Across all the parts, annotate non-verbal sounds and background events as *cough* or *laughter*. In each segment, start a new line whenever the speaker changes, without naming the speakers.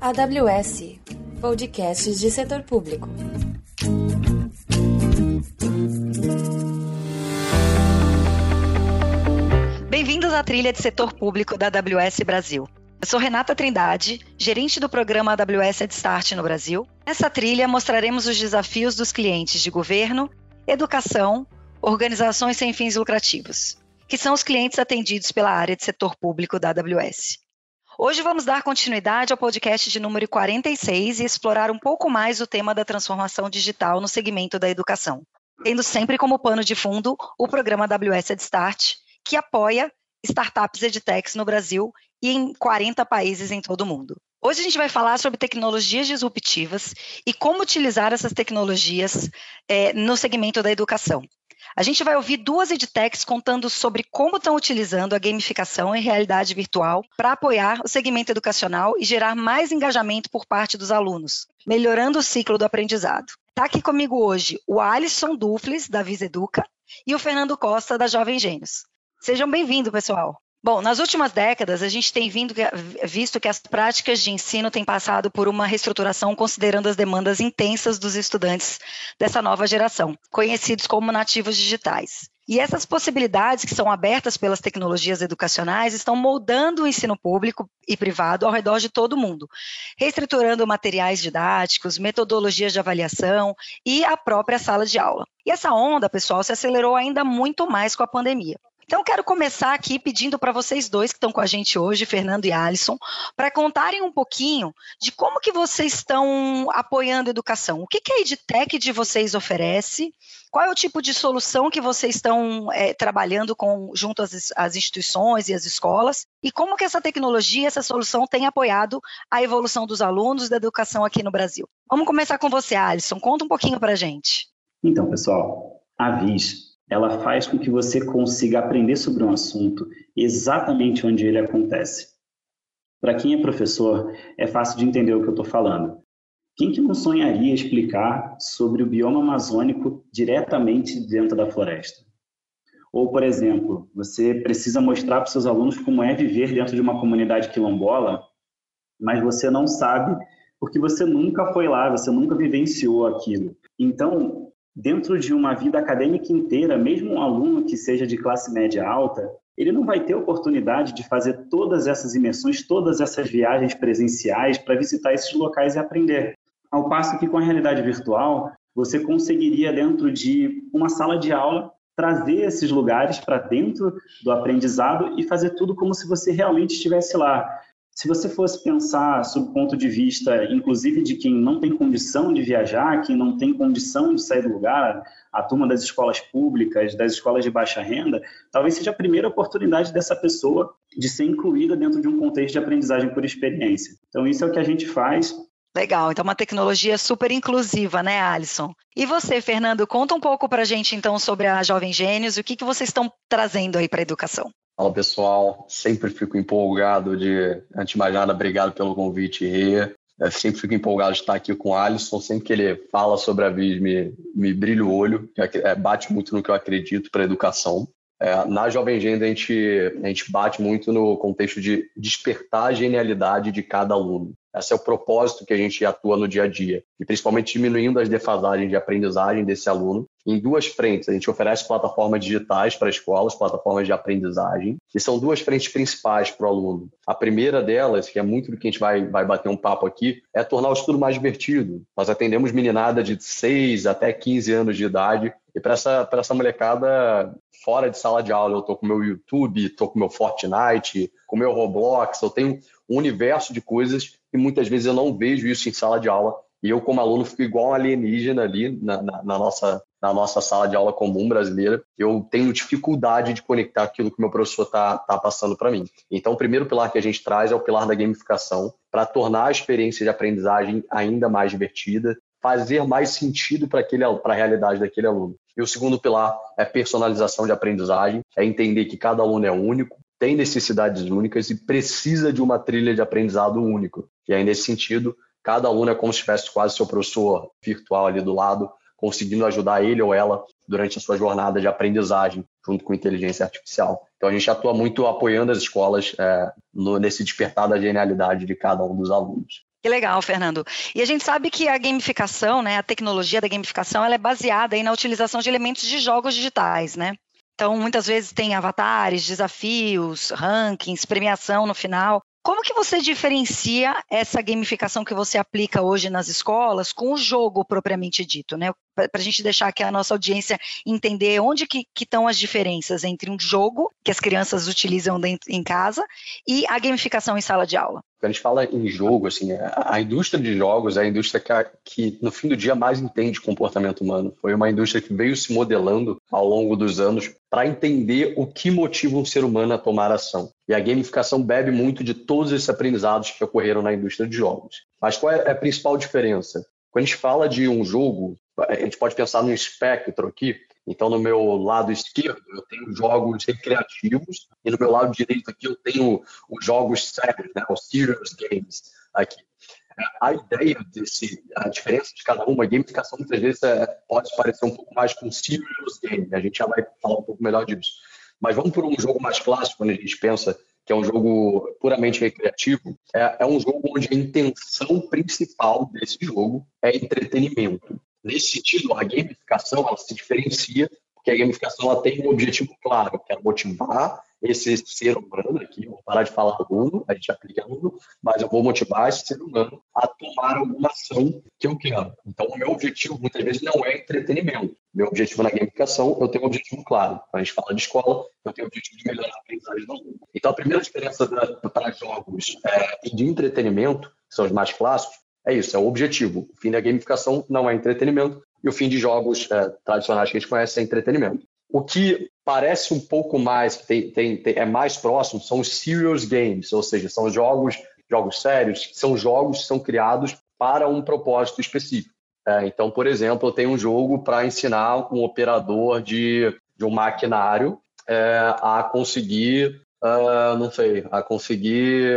AWS Podcasts de Setor Público.
Bem-vindos à trilha de setor público da AWS Brasil. Eu sou Renata Trindade, gerente do programa AWS Head Start no Brasil. Nessa trilha mostraremos os desafios dos clientes de governo, educação, organizações sem fins lucrativos, que são os clientes atendidos pela área de setor público da AWS. Hoje vamos dar continuidade ao podcast de número 46 e explorar um pouco mais o tema da transformação digital no segmento da educação, tendo sempre como pano de fundo o programa AWS Head Start, que apoia startups edtechs no Brasil e em 40 países em todo o mundo. Hoje a gente vai falar sobre tecnologias disruptivas e como utilizar essas tecnologias é, no segmento da educação. A gente vai ouvir duas edtechs contando sobre como estão utilizando a gamificação e realidade virtual para apoiar o segmento educacional e gerar mais engajamento por parte dos alunos, melhorando o ciclo do aprendizado. Está aqui comigo hoje o Alisson Dufles, da Viseduca, e o Fernando Costa, da Jovem Gênios. Sejam bem-vindos, pessoal. Bom, nas últimas décadas, a gente tem vindo, visto que as práticas de ensino têm passado por uma reestruturação considerando as demandas intensas dos estudantes dessa nova geração, conhecidos como nativos digitais. E essas possibilidades que são abertas pelas tecnologias educacionais estão moldando o ensino público e privado ao redor de todo o mundo, reestruturando materiais didáticos, metodologias de avaliação e a própria sala de aula. E essa onda, pessoal, se acelerou ainda muito mais com a pandemia. Então, quero começar aqui pedindo para vocês dois que estão com a gente hoje, Fernando e Alisson, para contarem um pouquinho de como que vocês estão apoiando a educação. O que, que a EdTech de vocês oferece? Qual é o tipo de solução que vocês estão é, trabalhando com, junto às, às instituições e às escolas? E como que essa tecnologia, essa solução tem apoiado a evolução dos alunos da educação aqui no Brasil? Vamos começar com você, Alisson. Conta um pouquinho para a gente.
Então, pessoal, a VIS ela faz com que você consiga aprender sobre um assunto exatamente onde ele acontece. Para quem é professor, é fácil de entender o que eu estou falando. Quem que não sonharia explicar sobre o bioma amazônico diretamente dentro da floresta? Ou, por exemplo, você precisa mostrar para seus alunos como é viver dentro de uma comunidade quilombola, mas você não sabe porque você nunca foi lá, você nunca vivenciou aquilo. Então, dentro de uma vida acadêmica inteira, mesmo um aluno que seja de classe média alta, ele não vai ter oportunidade de fazer todas essas imersões, todas essas viagens presenciais para visitar esses locais e aprender. Ao passo que com a realidade virtual, você conseguiria, dentro de uma sala de aula, trazer esses lugares para dentro do aprendizado e fazer tudo como se você realmente estivesse lá. Se você fosse pensar sob o ponto de vista, inclusive, de quem não tem condição de viajar, quem não tem condição de sair do lugar, a turma das escolas públicas, das escolas de baixa renda, talvez seja a primeira oportunidade dessa pessoa de ser incluída dentro de um contexto de aprendizagem por experiência. Então, isso é o que a gente faz.
Legal, então uma tecnologia super inclusiva, né, Alisson? E você, Fernando, conta um pouco para a gente então sobre a Jovem Gênios, o que, que vocês estão trazendo aí para a educação?
Fala pessoal, sempre fico empolgado de, antes de mais nada, obrigado pelo convite, Rê. Eu sempre fico empolgado de estar aqui com o Alisson, sempre que ele fala sobre a VIS me, me brilha o olho, é, bate muito no que eu acredito para a educação. É, na Jovem Agenda, a gente, a gente bate muito no contexto de despertar a genialidade de cada aluno. Esse é o propósito que a gente atua no dia a dia, e principalmente diminuindo as defasagens de aprendizagem desse aluno em duas frentes. A gente oferece plataformas digitais para escolas, plataformas de aprendizagem, e são duas frentes principais para o aluno. A primeira delas, que é muito do que a gente vai, vai bater um papo aqui, é tornar o estudo mais divertido. Nós atendemos meninada de 6 até 15 anos de idade, e para essa, essa molecada fora de sala de aula, eu estou com meu YouTube, estou com meu Fortnite, com meu Roblox, eu tenho um universo de coisas e muitas vezes eu não vejo isso em sala de aula. E eu, como aluno, fico igual um alienígena ali na, na, na, nossa, na nossa sala de aula comum brasileira. Eu tenho dificuldade de conectar aquilo que o meu professor está tá passando para mim. Então, o primeiro pilar que a gente traz é o pilar da gamificação, para tornar a experiência de aprendizagem ainda mais divertida, fazer mais sentido para a realidade daquele aluno. E o segundo pilar é personalização de aprendizagem, é entender que cada aluno é único, tem necessidades únicas e precisa de uma trilha de aprendizado único. E aí, nesse sentido, cada aluno é como se tivesse quase seu professor virtual ali do lado, conseguindo ajudar ele ou ela durante a sua jornada de aprendizagem junto com inteligência artificial. Então a gente atua muito apoiando as escolas é, no, nesse despertar da genialidade de cada um dos alunos.
Que legal, Fernando. E a gente sabe que a gamificação, né, a tecnologia da gamificação, ela é baseada aí na utilização de elementos de jogos digitais, né? Então, muitas vezes tem avatares, desafios, rankings, premiação no final. Como que você diferencia essa gamificação que você aplica hoje nas escolas com o jogo propriamente dito, né? Para a gente deixar aqui a nossa audiência entender onde que, estão as diferenças entre um jogo que as crianças utilizam dentro, em casa e a gamificação em sala de aula.
Quando a gente fala em jogo, assim, a indústria de jogos é a indústria que, que, no fim do dia, mais entende comportamento humano. Foi uma indústria que veio se modelando ao longo dos anos para entender o que motiva um ser humano a tomar ação. E a gamificação bebe muito de todos esses aprendizados que ocorreram na indústria de jogos. Mas qual é a principal diferença? Quando a gente fala de um jogo, a gente pode pensar num espectro aqui, então, no meu lado esquerdo, eu tenho jogos recreativos, e no meu lado direito aqui, eu tenho os jogos sérios, né, os serious games aqui. A ideia desse, a diferença de cada uma, a gamificação muitas vezes é, pode parecer um pouco mais com serious game, a gente já vai falar um pouco melhor disso. Mas vamos por um jogo mais clássico, quando a gente pensa que é um jogo puramente recreativo, é, é um jogo onde a intenção principal desse jogo é entretenimento. Nesse sentido, a gamificação ela se diferencia, porque a gamificação ela tem um objetivo claro, que é motivar esse ser humano aqui, vou parar de falar aluno, a gente aplica aluno, mas eu vou motivar esse ser humano a tomar alguma ação que eu quero. Então, o meu objetivo muitas vezes não é entretenimento. Meu objetivo na gamificação, eu tenho um objetivo claro. Quando a gente fala de escola, eu tenho o objetivo de melhorar a aprendizagem do aluno. Então, a primeira diferença para jogos é, e de entretenimento, que são os mais clássicos, é isso, é o objetivo. O fim da gamificação não é entretenimento e o fim de jogos é, tradicionais que a gente conhece é entretenimento. O que parece um pouco mais, tem, tem, tem, é mais próximo, são os serious games, ou seja, são jogos, jogos sérios, são jogos que são criados para um propósito específico. É, então, por exemplo, eu tenho um jogo para ensinar um operador de, de um maquinário é, a conseguir uh, não sei, a conseguir,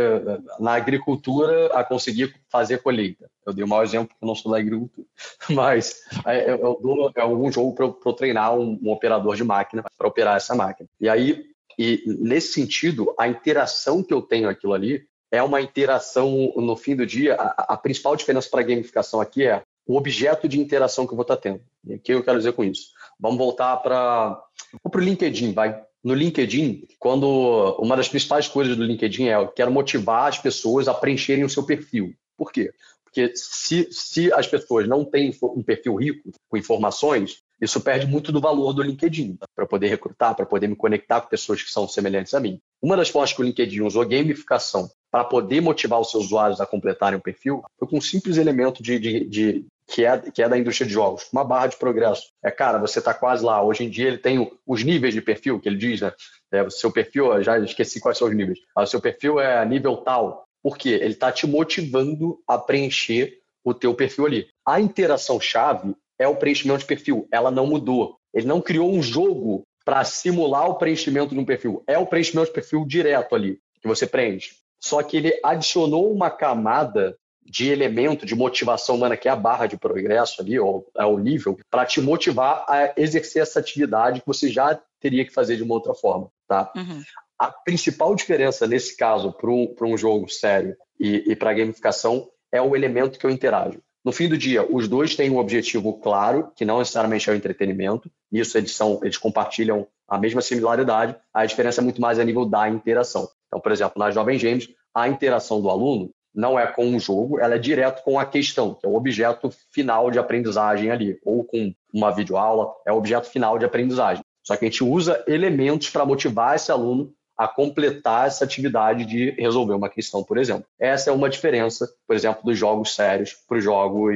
na agricultura, a conseguir fazer colheita. Eu dei um mau exemplo porque eu não sou da agricultura, *laughs* mas é, eu, eu dou algum jogo para treinar um, um operador de máquina para operar essa máquina. E aí, e nesse sentido, a interação que eu tenho aquilo ali é uma interação, no fim do dia, a, a principal diferença para a gamificação aqui é o objeto de interação que eu vou estar tendo. E o que eu quero dizer com isso? Vamos voltar para o LinkedIn, vai no LinkedIn, quando uma das principais coisas do LinkedIn é eu quero motivar as pessoas a preencherem o seu perfil. Por quê? Porque se, se as pessoas não têm um perfil rico com informações, isso perde muito do valor do LinkedIn para poder recrutar, para poder me conectar com pessoas que são semelhantes a mim. Uma das formas que o LinkedIn usou gamificação para poder motivar os seus usuários a completarem o perfil foi com um simples elemento de, de, de que é, que é da indústria de jogos, uma barra de progresso. É, cara, você está quase lá. Hoje em dia ele tem os níveis de perfil, que ele diz, né? É, seu perfil, já esqueci quais são os níveis. Ah, o seu perfil é nível tal. Por quê? Ele está te motivando a preencher o teu perfil ali. A interação chave é o preenchimento de perfil. Ela não mudou. Ele não criou um jogo para simular o preenchimento de um perfil. É o preenchimento de perfil direto ali que você preenche. Só que ele adicionou uma camada de elemento de motivação humana, que é a barra de progresso ali, ou é o nível, para te motivar a exercer essa atividade que você já teria que fazer de uma outra forma. Tá? Uhum. A principal diferença nesse caso para um, um jogo sério e, e para gamificação é o elemento que eu interajo. No fim do dia, os dois têm um objetivo claro, que não necessariamente é o entretenimento. Nisso eles são, eles compartilham a mesma similaridade. A diferença é muito mais a nível da interação. Então, por exemplo, na Jovem Gêmeos, a interação do aluno não é com o jogo, ela é direto com a questão, que é o objeto final de aprendizagem ali, ou com uma videoaula, é o objeto final de aprendizagem. Só que a gente usa elementos para motivar esse aluno a completar essa atividade de resolver uma questão, por exemplo. Essa é uma diferença, por exemplo, dos jogos sérios para jogo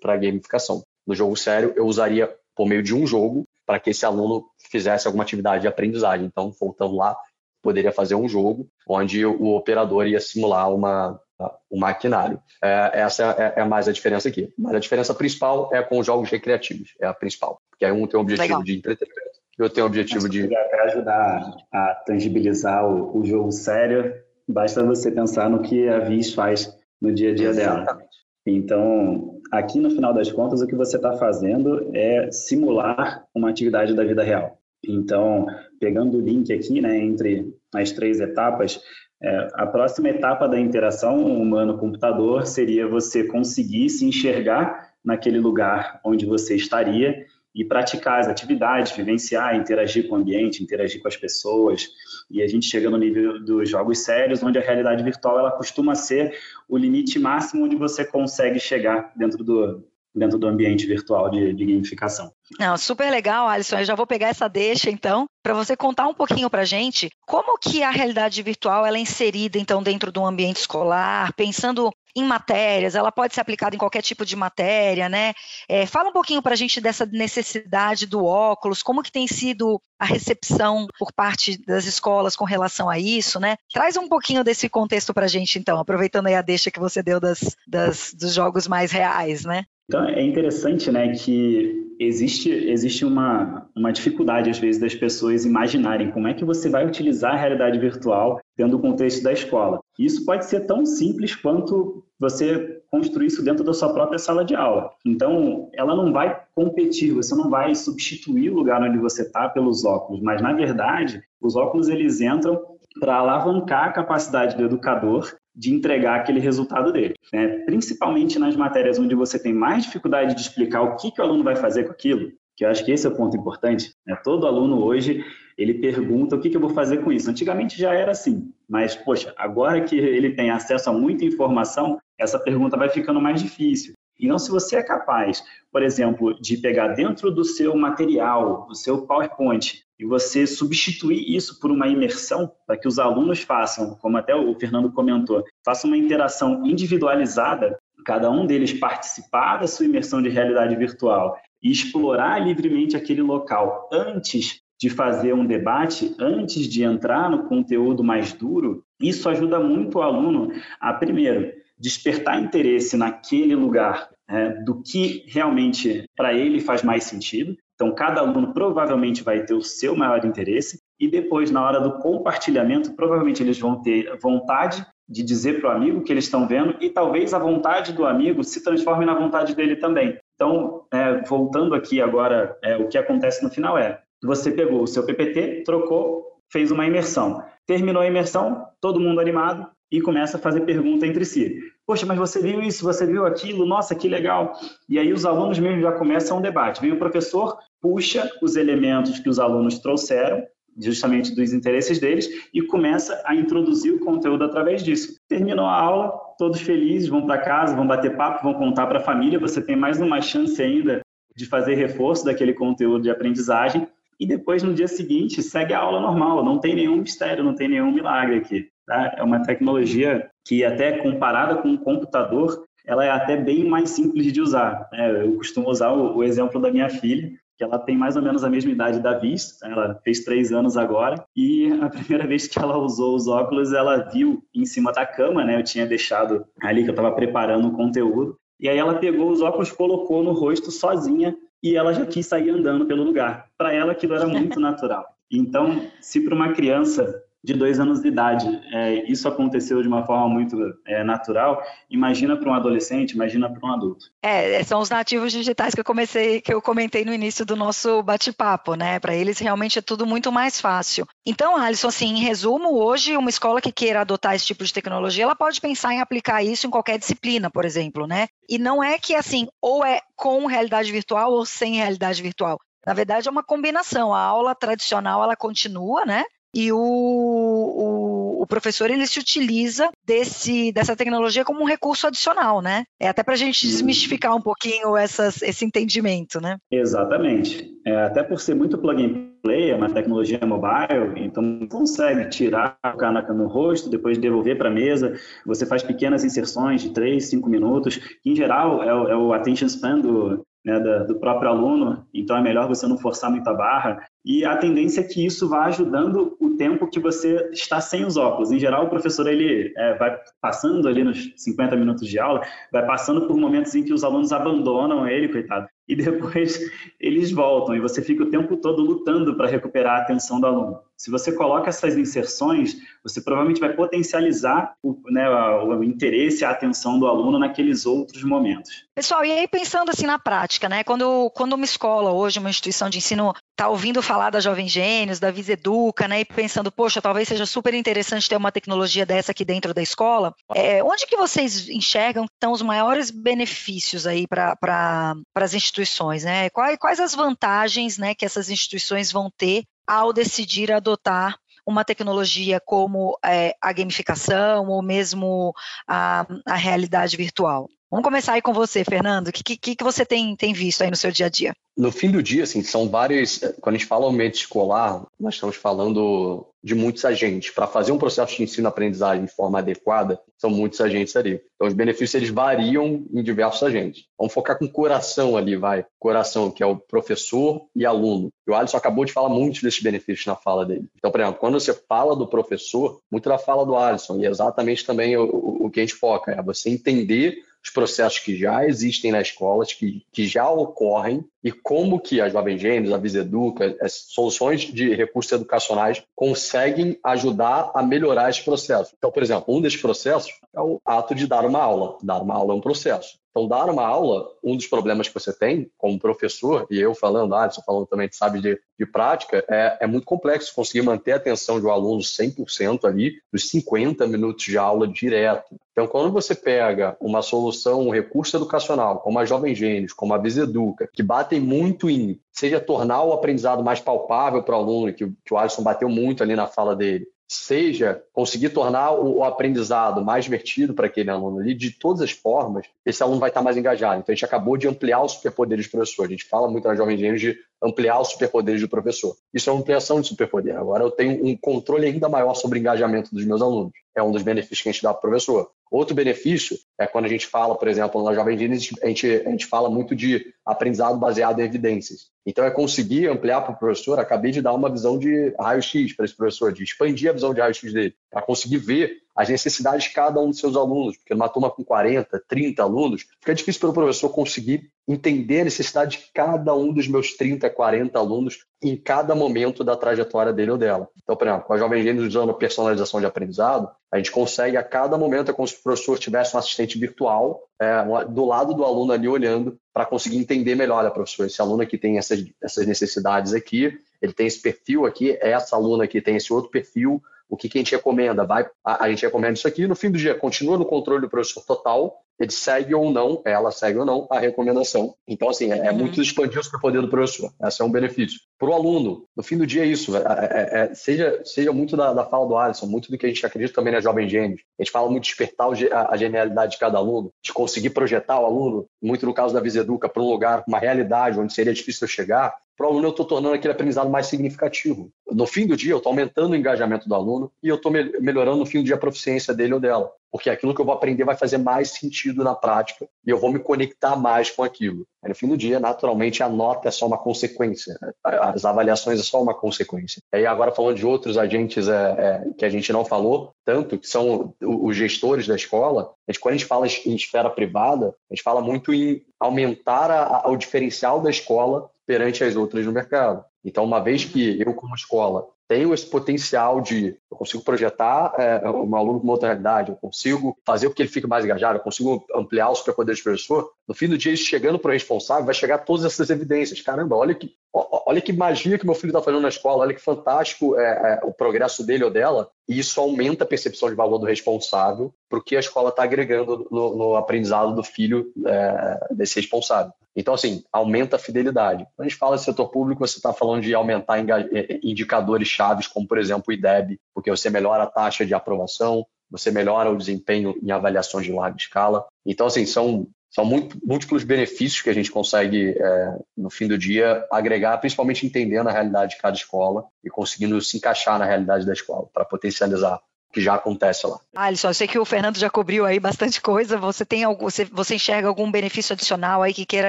para gamificação. No jogo sério, eu usaria por meio de um jogo para que esse aluno fizesse alguma atividade de aprendizagem. Então, voltando lá, poderia fazer um jogo onde o operador ia simular uma, o maquinário. É, essa é, é, mais a diferença aqui. Mas a diferença principal é com os jogos recreativos, é a principal. Porque aí um tem o objetivo Legal. de entretenimento e outro tem o objetivo Mas, de.
Para ajudar a tangibilizar o, o, jogo sério, basta você pensar no que a Viz faz no dia a dia Exatamente. dela. Então, aqui no final das contas o que você está fazendo é simular uma atividade da vida real. Então, pegando o link aqui, né, entre as três etapas, é, a próxima etapa da interação humano-computador seria você conseguir se enxergar naquele lugar onde você estaria e praticar as atividades, vivenciar, interagir com o ambiente, interagir com as pessoas. E a gente chega no nível dos jogos sérios, onde a realidade virtual ela costuma ser o limite máximo onde você consegue chegar dentro do, dentro do ambiente virtual de, de gamificação.
Não, super legal, Alisson. Eu já vou pegar essa deixa, então, para você contar um pouquinho para a gente como que a realidade virtual ela é inserida, então, dentro do ambiente escolar, pensando em matérias, ela pode ser aplicada em qualquer tipo de matéria, né? É, fala um pouquinho para a gente dessa necessidade do óculos, como que tem sido a recepção por parte das escolas com relação a isso, né? Traz um pouquinho desse contexto para a gente, então, aproveitando aí a deixa que você deu das, das, dos jogos mais reais, né?
Então é interessante, né, que existe, existe uma, uma dificuldade às vezes das pessoas imaginarem como é que você vai utilizar a realidade virtual dentro do contexto da escola. Isso pode ser tão simples quanto você construir isso dentro da sua própria sala de aula. Então, ela não vai competir, você não vai substituir o lugar onde você está pelos óculos, mas na verdade, os óculos eles entram para alavancar a capacidade do educador de entregar aquele resultado dele. Né? Principalmente nas matérias onde você tem mais dificuldade de explicar o que, que o aluno vai fazer com aquilo, que eu acho que esse é o ponto importante. Né? Todo aluno hoje ele pergunta o que, que eu vou fazer com isso. Antigamente já era assim, mas poxa, agora que ele tem acesso a muita informação, essa pergunta vai ficando mais difícil. Então, se você é capaz, por exemplo, de pegar dentro do seu material, do seu PowerPoint, e você substituir isso por uma imersão, para que os alunos façam, como até o Fernando comentou, façam uma interação individualizada, cada um deles participar da sua imersão de realidade virtual e explorar livremente aquele local antes de fazer um debate, antes de entrar no conteúdo mais duro, isso ajuda muito o aluno a, primeiro, despertar interesse naquele lugar é, do que realmente para ele faz mais sentido. Então, cada aluno provavelmente vai ter o seu maior interesse e depois, na hora do compartilhamento, provavelmente eles vão ter vontade de dizer para o amigo que eles estão vendo e talvez a vontade do amigo se transforme na vontade dele também. Então, é, voltando aqui agora, é, o que acontece no final é, você pegou o seu PPT, trocou, fez uma imersão. Terminou a imersão, todo mundo animado, e começa a fazer pergunta entre si. Poxa, mas você viu isso, você viu aquilo, nossa, que legal. E aí os alunos mesmo já começam um debate. Vem o professor, puxa os elementos que os alunos trouxeram, justamente dos interesses deles, e começa a introduzir o conteúdo através disso. Terminou a aula, todos felizes, vão para casa, vão bater papo, vão contar para a família, você tem mais uma chance ainda de fazer reforço daquele conteúdo de aprendizagem, e depois no dia seguinte segue a aula normal, não tem nenhum mistério, não tem nenhum milagre aqui. Tá? É uma tecnologia que, até comparada com um computador, ela é até bem mais simples de usar. Né? Eu costumo usar o, o, exemplo da minha filha, que ela tem mais ou menos a mesma idade da Viz, ela fez três anos agora, e a primeira *laughs* vez que ela usou os óculos, ela viu em cima da cama, né? Eu tinha deixado ali que eu estava preparando o conteúdo, e aí ela pegou os óculos, colocou no rosto sozinha, e ela já quis sair andando pelo lugar. Para ela, aquilo era muito natural. Então, se para uma criança de dois anos de idade. É, isso aconteceu de uma forma muito é, natural. Imagina para um adolescente, imagina para um adulto.
É, são os nativos digitais que eu comecei, que eu comentei no início do nosso bate-papo, né? Para eles realmente é tudo muito mais fácil. Então, Alisson, assim, em resumo, hoje uma escola que queira adotar esse tipo de tecnologia, ela pode pensar em aplicar isso em qualquer disciplina, por exemplo, né? E não é que assim, ou é com realidade virtual ou sem realidade virtual. Na verdade, é uma combinação. A aula tradicional ela continua, né? E o, o, o, professor ele se utiliza desse, dessa tecnologia como um recurso adicional, né? É até para a gente desmistificar um pouquinho essas, esse entendimento, né?
Exatamente. É, até por ser muito plug and play, é uma tecnologia mobile, então consegue tirar, colocar no rosto, depois devolver para a mesa. Você faz pequenas inserções de 3, 5 minutos, que em geral é o, é o attention span do, né, do próprio aluno, então é melhor você não forçar muita barra. E a tendência é que isso vá ajudando o tempo que você está sem os óculos. Em geral, o professor ele é, vai passando ali nos 50 minutos de aula, vai passando por momentos em que os alunos abandonam ele, coitado, e *laughs* depois eles voltam e você fica o tempo todo lutando para recuperar a atenção do aluno. Se você coloca essas inserções, você provavelmente vai potencializar o, né, o interesse, a atenção do aluno naqueles outros momentos.
Pessoal, e aí pensando assim na prática, né? Quando, quando uma escola hoje, uma instituição de ensino, está ouvindo falar da Jovem Gênios, da Viseduca, né? E pensando, poxa, talvez seja super interessante ter uma tecnologia dessa aqui dentro da escola. É, onde que vocês enxergam que estão os maiores benefícios aí para pra, as instituições, né? Quais, quais as vantagens né, que essas instituições vão ter ao decidir adotar uma tecnologia como é, a gamificação ou mesmo a, a realidade virtual? Vamos começar aí com você, Fernando. O que, que, que você tem, tem visto aí no seu dia a dia?
No fim do dia, assim, são várias. Quando a gente fala ambiente escolar, nós estamos falando de muitos agentes. Para fazer um processo de ensino-aprendizagem de forma adequada, são muitos agentes ali. Então, os benefícios eles variam em diversos agentes. Vamos focar com coração ali, vai. Coração, que é o professor e aluno. E o Alisson acabou de falar muito desses benefícios na fala dele. Então, por exemplo, quando você fala do professor, muito da fala do Alisson, e é exatamente também o, o, o que a gente foca, é você entender os processos que já existem nas escolas, que, que já ocorrem, e como que a Jovem Gênesis, a Viseduca, as soluções de recursos educacionais conseguem ajudar a melhorar esse processo. Então, por exemplo, um desses processos é o ato de dar uma aula. Dar uma aula é um processo. Então, dar uma aula, um dos problemas que você tem como professor, e eu falando, Alisson falando também, sabe, de, de prática, é, é muito complexo conseguir manter a atenção de um aluno 100% ali, dos 50 minutos de aula direto. Então, quando você pega uma solução, um recurso educacional, como a Jovem Gênios, como a Viseduca, que batem muito em, seja tornar o aprendizado mais palpável para o aluno, que, que o Alisson bateu muito ali na fala dele, seja conseguir tornar o, aprendizado mais divertido para aquele aluno ali, de todas as formas, esse aluno vai estar mais engajado. Então, a gente acabou de ampliar os superpoderes do professor. A gente fala muito na Jovem Gênios de ampliar os superpoderes do professor. Isso é uma ampliação de superpoder. Agora eu tenho um controle ainda maior sobre o engajamento dos meus alunos. É um dos benefícios que a gente dá para o professor. Outro benefício é quando a gente fala, por exemplo, na Jovem Gênesis, a gente, a gente fala muito de aprendizado baseado em evidências. Então, é conseguir ampliar para o professor. Acabei de dar uma visão de raio-x para esse professor, de expandir a visão de raio-x dele, para conseguir ver as necessidades de cada um dos seus alunos, porque numa turma com 40, 30 alunos, fica difícil para o professor conseguir entender a necessidade de cada um dos meus 30, 40 alunos em cada momento da trajetória dele ou dela. Então, por exemplo, com a Jovem Gênesis usando personalização de aprendizado, a gente consegue a cada momento, é como se o professor tivesse um assistente virtual é, do lado do aluno ali olhando para conseguir entender melhor, olha, professor, esse aluno aqui tem essas, essas necessidades aqui, ele tem esse perfil aqui, essa aluna aqui tem esse outro perfil, o que, que a gente recomenda? Vai, a, a, gente recomenda isso aqui, no fim do dia, continua no controle do professor total, ele segue ou não, ela segue ou não a recomendação. Então, assim, é, é uhum. muito expandir o poder do professor. Esse é um benefício. Para o aluno, no fim do dia é isso. É, é, é, seja, seja muito da, da, fala do Alisson, muito do que a gente acredita também na Jovem Gênios. A gente fala muito de despertar a, a genialidade de cada aluno, de conseguir projetar o aluno, muito no caso da Viseduca, para um lugar, uma realidade onde seria difícil eu chegar para o aluno eu estou tornando aquele aprendizado mais significativo. No fim do dia, eu estou aumentando o engajamento do aluno e eu estou melhorando no fim do dia a proficiência dele ou dela. Porque aquilo que eu vou aprender vai fazer mais sentido na prática e eu vou me conectar mais com aquilo. Aí, no fim do dia, naturalmente, a nota é só uma consequência. As avaliações é só uma consequência. E agora falando de outros agentes é, é, que a gente não falou tanto, que são os gestores da escola, a gente, quando a gente fala em esfera privada, a gente fala muito em aumentar a, a, o diferencial da escola perante as outras no mercado. Então, uma vez que eu, como escola, tenho esse potencial de eu consigo projetar é, um aluno com uma outra realidade, eu consigo fazer com que ele fique mais engajado, eu consigo ampliar os superpoderes do professor, no fim do dia, isso chegando para o responsável, vai chegar todas essas evidências. Caramba, olha que, olha que magia que meu filho está fazendo na escola, olha que fantástico é, é, o progresso dele ou dela, e isso aumenta a percepção de valor do responsável para o que a escola está agregando no, no, aprendizado do filho é, desse responsável. Então, assim, aumenta a fidelidade. Quando a gente fala de setor público, você está falando de aumentar é, indicadores chaves, como, por exemplo, o IDEB, porque você melhora a taxa de aprovação, você melhora o desempenho em avaliações de larga escala. Então, assim, são, são múltiplos benefícios que a gente consegue, é, no fim do dia, agregar, principalmente entendendo a realidade de cada escola e conseguindo se encaixar na realidade da escola para potencializar que já acontece lá.
Alisson, eu sei que o Fernando já cobriu aí bastante coisa. Você tem algum, você, você enxerga algum benefício adicional aí que queira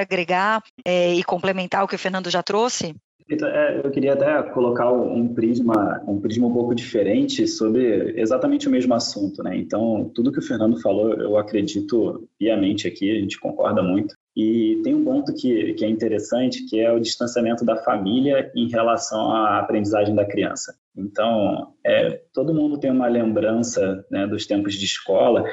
agregar é, e complementar o que o Fernando já trouxe?
É, eu queria até colocar um prisma, um prisma um pouco diferente sobre exatamente o mesmo assunto, né? Então, tudo que o Fernando falou, eu acredito piamente aqui, a gente concorda muito. E tem um ponto que, que é interessante, que é o distanciamento da família em relação à aprendizagem da criança. Então, é, todo mundo tem uma lembrança né, dos tempos de escola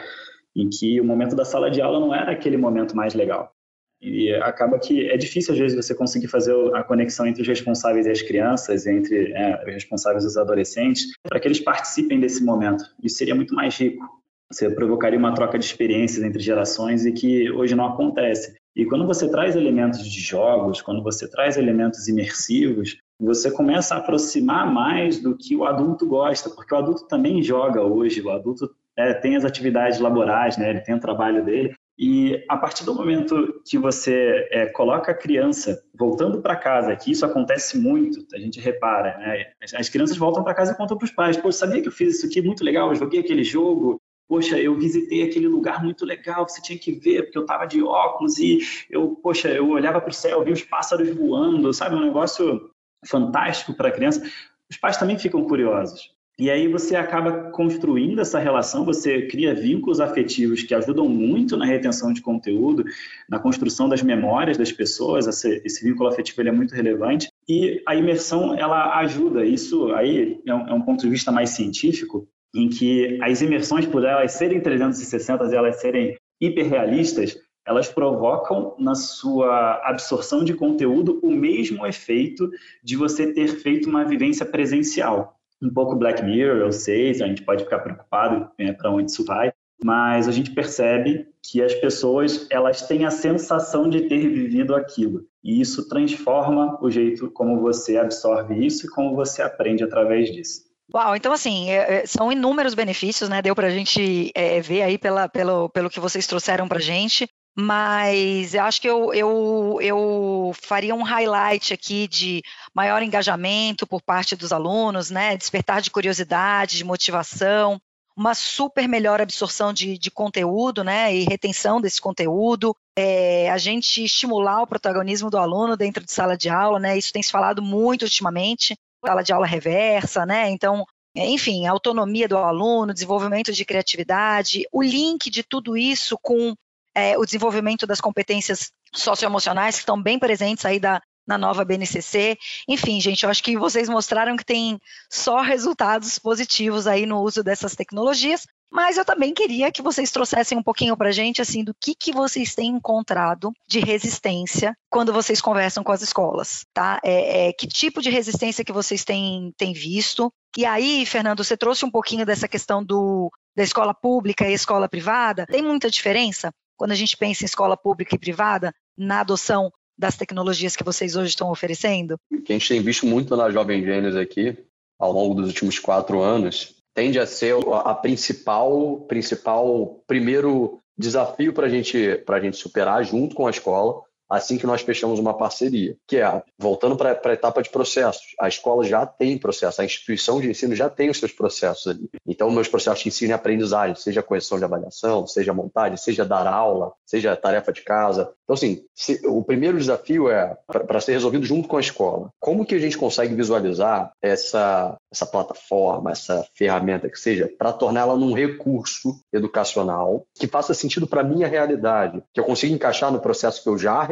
em que o momento da sala de aula não era aquele momento mais legal. E acaba que é difícil, às vezes, você conseguir fazer a conexão entre os responsáveis e as crianças, entre é, os responsáveis e os adolescentes, para que eles participem desse momento. Isso seria muito mais rico. Você provocaria uma troca de experiências entre gerações e que hoje não acontece. E quando você traz elementos de jogos, quando você traz elementos imersivos, você começa a aproximar mais do que o adulto gosta, porque o adulto também joga hoje, o adulto é, tem as atividades laborais, né, ele tem o trabalho dele, e a partir do momento que você é, coloca a criança voltando para casa, que isso acontece muito, a gente repara, né? As crianças voltam para casa e contam para os pais: Pô, sabia que eu fiz isso aqui muito legal? Eu joguei aquele jogo. Poxa, eu visitei aquele lugar muito legal, você tinha que ver, porque eu estava de óculos e eu, poxa, eu olhava para o céu, vi os pássaros voando, sabe? Um negócio fantástico para a criança. Os pais também ficam curiosos. E aí você acaba construindo essa relação, você cria vínculos afetivos que ajudam muito na retenção de conteúdo, na construção das memórias das pessoas, esse, esse vínculo afetivo é muito relevante, e a imersão ela ajuda, isso aí é um, é um, ponto de vista mais científico, em que as imersões, por elas serem 360 e elas serem hiperrealistas, elas provocam na sua absorção de conteúdo o mesmo efeito de você ter feito uma vivência presencial um pouco Black Mirror, eu sei, a gente pode ficar preocupado né, para onde isso vai, mas a gente percebe que as pessoas elas têm a sensação de ter vivido aquilo e isso transforma o jeito como você absorve isso e como você aprende através disso.
Uau, então assim, é, é são inúmeros benefícios, né? Deu para a gente é, ver aí pela, pelo, pelo que vocês trouxeram para a gente mas eu acho que eu, eu, eu faria um highlight aqui de maior engajamento por parte dos alunos, né? Despertar de curiosidade, de motivação, uma super melhor absorção de, de conteúdo, né? E retenção desse conteúdo, é, a gente estimular o protagonismo do aluno dentro de sala de aula, né? Isso tem se falado muito ultimamente, sala de aula reversa, né? Então, enfim, autonomia do aluno, desenvolvimento de criatividade, o link de tudo isso com é, o desenvolvimento das competências socioemocionais que estão bem presentes aí da, na nova BNCC. Enfim, gente, eu acho que vocês mostraram que tem só resultados positivos aí no uso dessas tecnologias, mas eu também queria que vocês trouxessem um pouquinho para a gente, assim, do que, que vocês têm encontrado de resistência quando vocês conversam com as escolas, tá? É, é, que tipo de resistência que vocês têm, têm visto? E aí, Fernando, você trouxe um pouquinho dessa questão do, da escola pública e escola privada. Tem muita diferença? quando a gente pensa em escola pública e privada, na adoção das tecnologias que vocês hoje estão oferecendo?
O que a gente tem visto muito na Jovem Gênesis aqui, ao longo dos últimos quatro anos, tende a ser a principal, principal primeiro desafio para gente, a gente superar junto com a escola, assim que nós fechamos uma parceria, que é, voltando para a etapa de processos, a escola já tem processo, a instituição de ensino já tem os seus processos ali. Então, meus processos de ensino e aprendizagem, seja correção de avaliação, seja montagem, seja dar aula, seja tarefa de casa. Então, assim, se, o primeiro desafio é para ser resolvido junto com a escola. Como que a gente consegue visualizar essa, essa plataforma, essa ferramenta que seja, para torná-la num recurso educacional que faça sentido para a minha realidade, que eu consiga encaixar no processo que eu já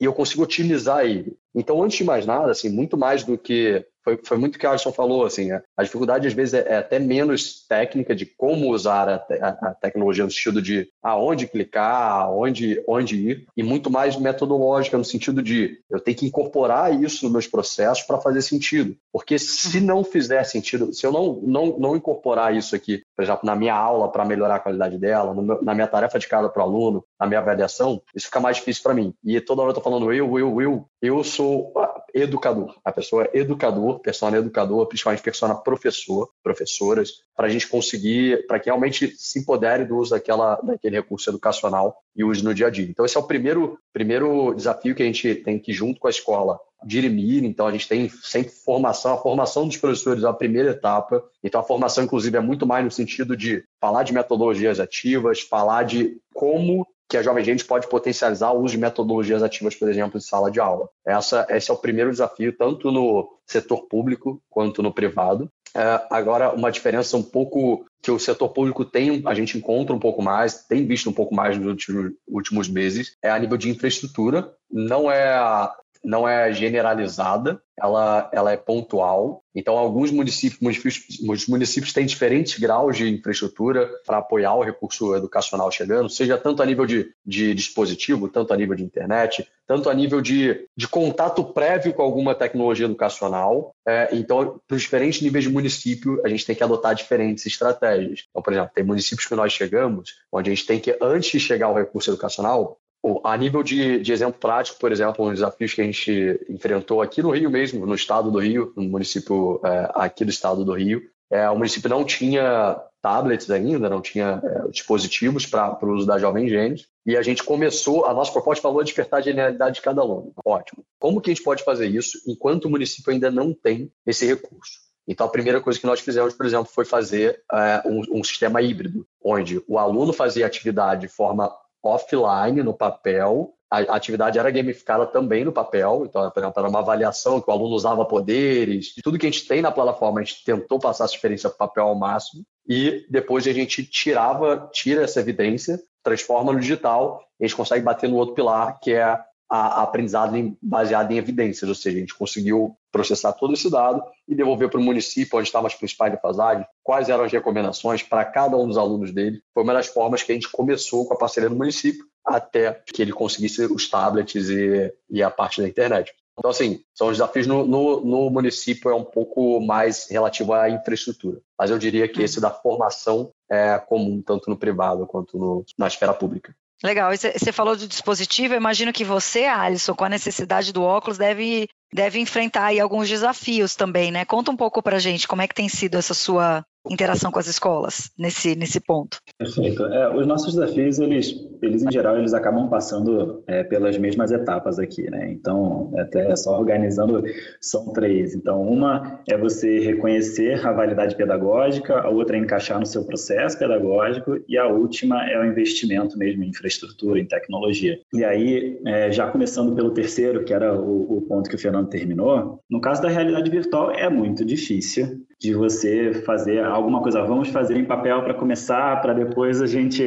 e eu consigo otimizar ele. Então, antes de mais nada, assim, muito mais do que foi, foi muito o que a Alisson falou, assim, a, a dificuldade às vezes é, é, até menos técnica de como usar a, a, a, tecnologia no sentido de aonde clicar, aonde onde ir, e muito mais metodológica no sentido de eu tenho que incorporar isso nos meus processos para fazer sentido. Porque se não fizer sentido, se eu não, não, não incorporar isso aqui, por exemplo, na minha aula para melhorar a qualidade dela, meu, na minha tarefa de casa para o aluno, na minha avaliação, isso fica mais difícil para mim. E toda hora eu estou falando eu, eu, eu, eu sou educador. A pessoa é educador, persona educador, principalmente persona professor, professoras, para a gente conseguir, para que realmente se empodere do uso daquela, daquele recurso educacional e use no dia a dia. Então, esse é o primeiro, primeiro desafio que a gente tem que, junto com a escola, dirimir. Então, a gente tem sempre formação. A formação dos professores é a primeira etapa. Então, a formação, inclusive, é muito mais no sentido de falar de metodologias ativas, falar de como que a Jovem Gente pode potencializar o uso de metodologias ativas, por exemplo, de sala de aula. Essa, esse é o primeiro desafio, tanto no setor público quanto no privado. É, agora, uma diferença um pouco que o setor público tem, a gente encontra um pouco mais, tem visto um pouco mais nos últimos, últimos meses, é a nível de infraestrutura. Não é não é generalizada, ela, ela é pontual. Então, alguns municípios, municípios, os municípios têm diferentes graus de infraestrutura para apoiar o recurso educacional chegando, seja tanto a nível de, de dispositivo, tanto a nível de internet, tanto a nível de, de contato prévio com alguma tecnologia educacional. É, então, para os diferentes níveis de município, a gente tem que adotar diferentes estratégias. Então, por exemplo, tem municípios que nós chegamos, onde a gente tem que, antes de chegar ao recurso educacional, a nível de, de, exemplo prático, por exemplo, um desafios que a gente enfrentou aqui no Rio mesmo, no estado do Rio, no município é, aqui do estado do Rio, é, o município não tinha tablets ainda, não tinha é, dispositivos para o uso da Jovem Gênesis, e a gente começou, a nossa proposta falou despertar a genialidade de cada aluno. Ótimo. Como que a gente pode fazer isso enquanto o município ainda não tem esse recurso? Então, a primeira coisa que nós fizemos, por exemplo, foi fazer é, um, um sistema híbrido, onde o aluno fazia atividade de forma offline, no papel. A atividade era gamificada também no papel, então, era uma avaliação que o aluno usava poderes, tudo que a gente tem na plataforma, a gente tentou passar essa experiência para papel ao máximo, e depois a gente tirava, tira essa evidência, transforma no digital, e a gente consegue bater no outro pilar, que é a, aprendizado em, baseado em evidências, ou seja, a gente conseguiu processar todo esse dado e devolver para o município onde estavam as principais defasagens, quais eram as recomendações para cada um dos alunos dele. Foi uma das formas que a gente começou com a parceria do município até que ele conseguisse os tablets e, e a parte da internet. Então, assim, são os desafios no, no, no, município é um pouco mais relativo à infraestrutura. Mas eu diria que esse da formação é comum, tanto no privado quanto no, na esfera pública.
Legal. Você falou do dispositivo. Eu imagino que você, Alisson, com a necessidade do óculos, deve, deve enfrentar aí alguns desafios também, né? Conta um pouco para gente como é que tem sido essa sua interação com as escolas nesse, nesse ponto.
Perfeito. É, os nossos desafios, eles, eles em geral, eles acabam passando é, pelas mesmas etapas aqui, né? Então, até só organizando, são três. Então, uma é você reconhecer a validade pedagógica, a outra é encaixar no seu processo pedagógico e a última é o investimento mesmo em infraestrutura, em tecnologia. E aí, é, já começando pelo terceiro, que era o, o ponto que o Fernando terminou, no caso da realidade virtual é muito difícil de você fazer alguma coisa, vamos fazer em papel para começar, para depois a gente